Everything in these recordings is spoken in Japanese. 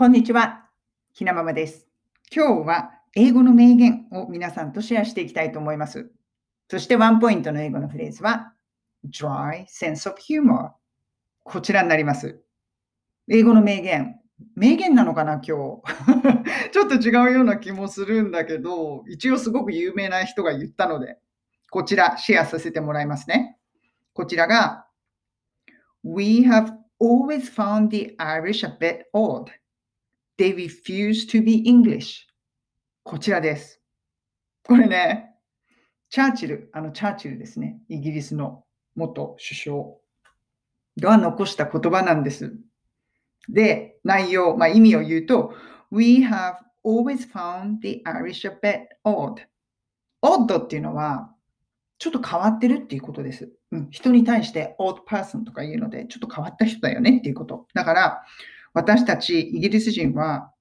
こんにちは。ひなままです。今日は英語の名言を皆さんとシェアしていきたいと思います。そしてワンポイントの英語のフレーズは dry sense of humor こちらになります。英語の名言。名言なのかな今日。ちょっと違うような気もするんだけど、一応すごく有名な人が言ったので、こちらシェアさせてもらいますね。こちらが We have always found the Irish a bit odd. They refuse to be English. こちらです。これね、チャーチル、あのチャーチルですね。イギリスの元首相が残した言葉なんです。で、内容、まあ、意味を言うと、We have always found the Irish a bit odd. odd っていうのは、ちょっと変わってるっていうことです。うん、人に対して odd person とか言うので、ちょっと変わった人だよねっていうこと。だから、私たちイギリス人は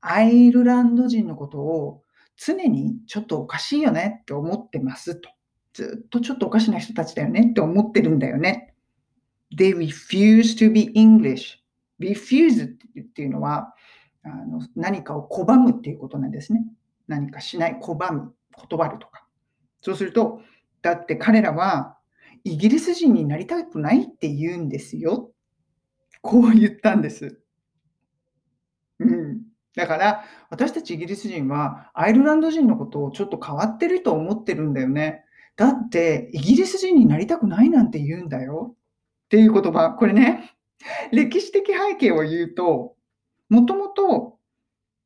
アイルランド人のことを常にちょっとおかしいよねって思ってますと。ずっとちょっとおかしな人たちだよねって思ってるんだよね。They refuse to be English. refuse っていうのはあの何かを拒むっていうことなんですね。何かしない、拒む、断るとか。そうすると、だって彼らはイギリス人になりたくないって言うんですよこう言ったんです。うん。だから、私たちイギリス人はアイルランド人のことをちょっと変わってると思ってるんだよね。だって、イギリス人になりたくないなんて言うんだよ。っていう言葉。これね、歴史的背景を言うと、もともと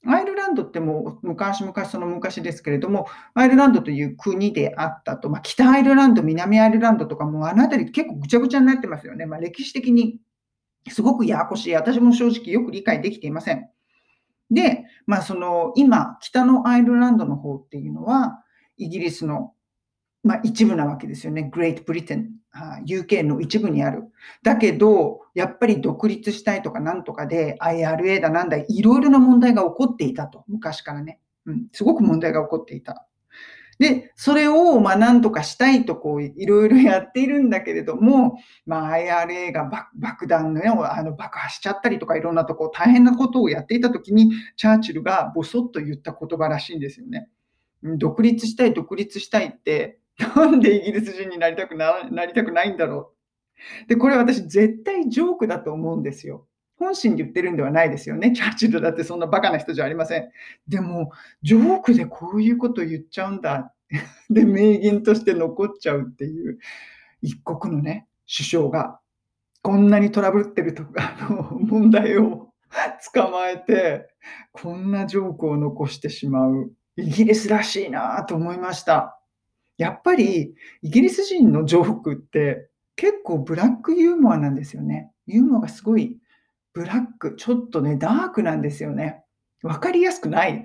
アイルランドってもう昔々その昔ですけれども、アイルランドという国であったと、まあ、北アイルランド、南アイルランドとかもあの辺り結構ぐちゃぐちゃになってますよね。まあ、歴史的にすごくややこしい。私も正直よく理解できていません。で、まあ、その今、北のアイルランドの方っていうのは、イギリスの、まあ、一部なわけですよね。Great Britain、UK の一部にある。だけど、やっぱり独立したいとかなんとかで、IRA だなんだ、いろいろな問題が起こっていたと。昔からね。うん、すごく問題が起こっていた。で、それを、まあ、なんとかしたいと、こう、いろいろやっているんだけれども、まあ、IRA が爆弾のね、あの爆破しちゃったりとか、いろんなとこ、大変なことをやっていたときに、チャーチルがボソッと言った言葉らしいんですよね。独立したい、独立したいって、なんでイギリス人になりたくななりたくないんだろう。で、これ私絶対ジョークだと思うんですよ。本心で言ってるんではないですよね。チャーチルだってそんなバカな人じゃありません。でも、ジョークでこういうこと言っちゃうんだ。で、名言として残っちゃうっていう、一国のね、首相が、こんなにトラブってるとか あの問題を捕まえて、こんなジョークを残してしまう。イギリスらしいなと思いました。やっぱり、イギリス人のジョークって結構ブラックユーモアなんですよね。ユーモアがすごいブラック、ちょっとね、ダークなんですよね。わかりやすくない。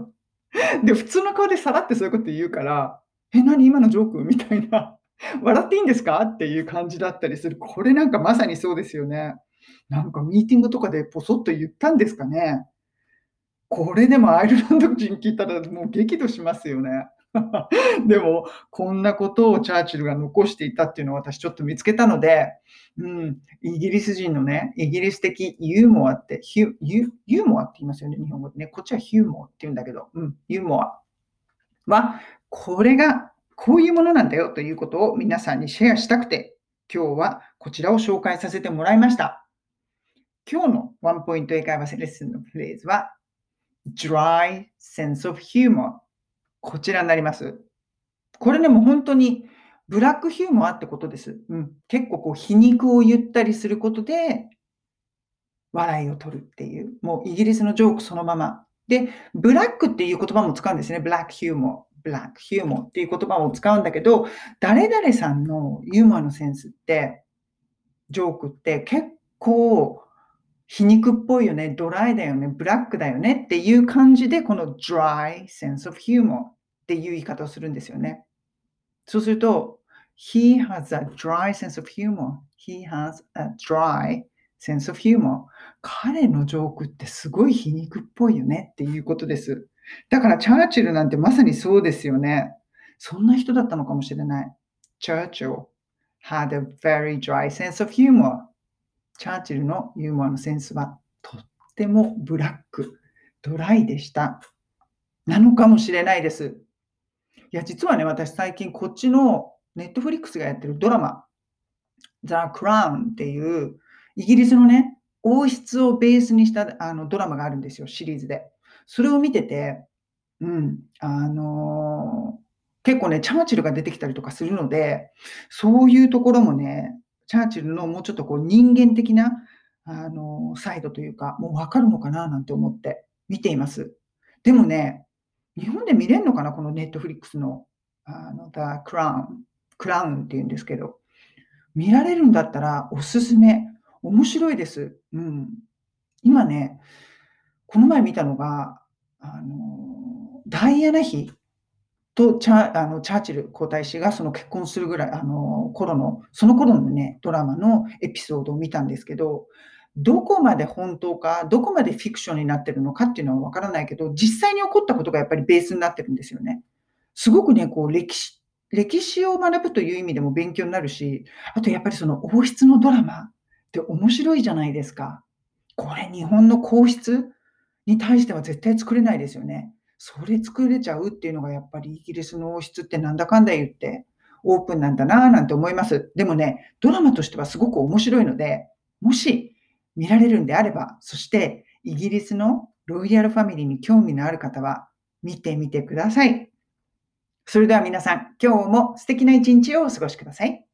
で、普通の顔でさらってそういうこと言うから、え、何今のジョーク？みたいな。笑っていいんですか？っていう感じだったりする。これなんかまさにそうですよね。なんかミーティングとかでポソッと言ったんですかね。これでもアイルランド人聞いたらもう激怒しますよね。でも、こんなことをチャーチルが残していたっていうのを私ちょっと見つけたので、うん、イギリス人のね、イギリス的ユーモアって、ユユーモアって言いますよね、日本語でね。こっちはヒューモアって言うんだけど、うん、ユーモアは、これがこういうものなんだよということを皆さんにシェアしたくて、今日はこちらを紹介させてもらいました。今日のワンポイント英会話レッスンのフレーズは、dry sense of humor こちらになります。これね、もう本当にブラックヒューモアってことです。うん、結構こう皮肉を言ったりすることで、笑いを取るっていう、もうイギリスのジョークそのまま。で、ブラックっていう言葉も使うんですね。ブラックヒューモア。ブラックヒューモアっていう言葉を使うんだけど、誰々さんのユーモアのセンスって、ジョークって結構皮肉っぽいよね、ドライだよね、ブラックだよねっていう感じで、この dry sense of humor っていう言い方をするんですよね。そうすると、he has a dry sense of humor. He has a dry sense of humor. 彼のジョークってすごい皮肉っぽいよねっていうことです。だからチャーチルなんてまさにそうですよね。そんな人だったのかもしれない。Churchill had a very dry sense of humor. チャーチルのユーモアのセンスはとってもブラック、ドライでした。なのかもしれないです。いや、実はね、私最近こっちのネットフリックスがやってるドラマ、The Crown っていうイギリスのね、王室をベースにしたあのドラマがあるんですよ、シリーズで。それを見てて、うん、あのー、結構ね、チャーチルが出てきたりとかするので、そういうところもね、チャーチルのもうちょっとこう人間的な、あの、サイドというか、もうわかるのかななんて思って見ています。でもね、日本で見れるのかなこのネットフリックスの、あの、The Crown、クラウンっていうんですけど、見られるんだったらおすすめ。面白いです。うん。今ね、この前見たのが、あの、ダイアナ妃とチャあのチャーチル皇太子がその結婚するぐらい、あの、頃の、その頃のね、ドラマのエピソードを見たんですけど、どこまで本当か、どこまでフィクションになってるのかっていうのはわからないけど、実際に起こったことがやっぱりベースになってるんですよね。すごくね、こう歴史、歴史を学ぶという意味でも勉強になるし、あとやっぱりその王室のドラマって面白いじゃないですか。これ日本の皇室に対しては絶対作れないですよね。それ作れちゃうっていうのがやっぱりイギリスの王室ってなんだかんだ言ってオープンなんだなぁなんて思います。でもね、ドラマとしてはすごく面白いので、もし見られるんであれば、そしてイギリスのロイヤルファミリーに興味のある方は見てみてください。それでは皆さん、今日も素敵な一日をお過ごしください。